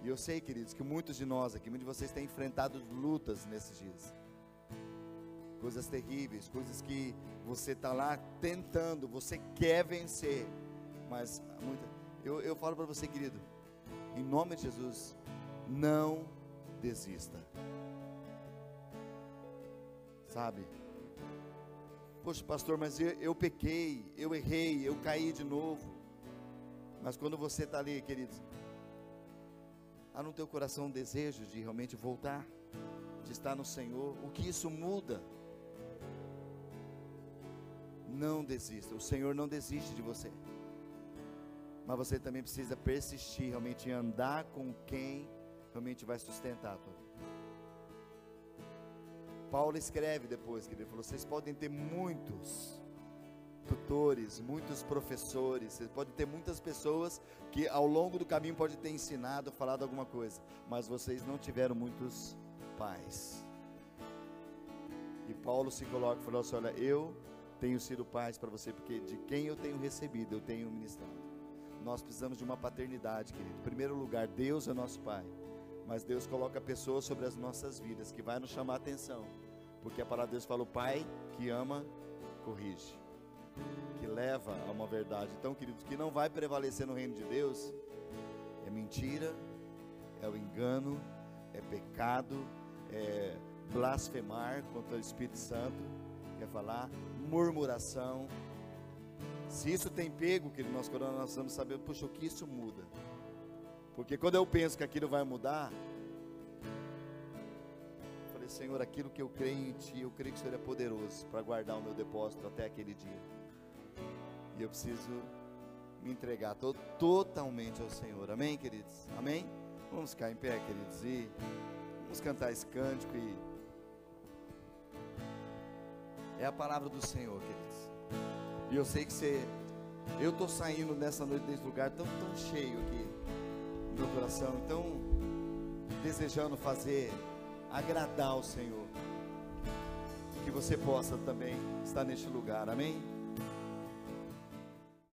E eu sei, queridos, que muitos de nós aqui, muitos de vocês têm enfrentado lutas nesses dias. Coisas terríveis, coisas que você está lá tentando, você quer vencer, mas muita, eu, eu falo para você, querido, em nome de Jesus, não desista sabe? Poxa, pastor, mas eu, eu pequei, eu errei, eu caí de novo. Mas quando você está ali, queridos, há no teu coração um desejo de realmente voltar, de estar no Senhor, o que isso muda? Não desista, o Senhor não desiste de você. Mas você também precisa persistir realmente andar com quem realmente vai sustentar a tua vida. Paulo escreve depois que ele falou: vocês podem ter muitos tutores, muitos professores, vocês podem ter muitas pessoas que ao longo do caminho podem ter ensinado, falado alguma coisa, mas vocês não tiveram muitos pais. E Paulo se coloca e falou assim: olha, eu tenho sido pais para você, porque de quem eu tenho recebido, eu tenho ministrado. Nós precisamos de uma paternidade, querido. Em primeiro lugar, Deus é nosso Pai. Mas Deus coloca pessoas sobre as nossas vidas que vai nos chamar a atenção. Porque a palavra de Deus fala: o Pai que ama, corrige. Que leva a uma verdade. Então, queridos, que não vai prevalecer no reino de Deus é mentira, é o engano, é pecado, é blasfemar contra o Espírito Santo, quer falar, murmuração. Se isso tem pego, que nós nós precisamos saber, puxa, o que isso muda? Porque quando eu penso que aquilo vai mudar, eu falei, Senhor, aquilo que eu creio em Ti, eu creio que o Senhor é poderoso para guardar o meu depósito até aquele dia. E eu preciso me entregar to totalmente ao Senhor. Amém, queridos? Amém? Vamos ficar em pé, queridos, e vamos cantar esse cântico e é a palavra do Senhor, queridos. E eu sei que você, eu estou saindo nessa noite desse lugar tão, tão cheio aqui meu coração, então desejando fazer agradar o Senhor. Que você possa também estar neste lugar, amém?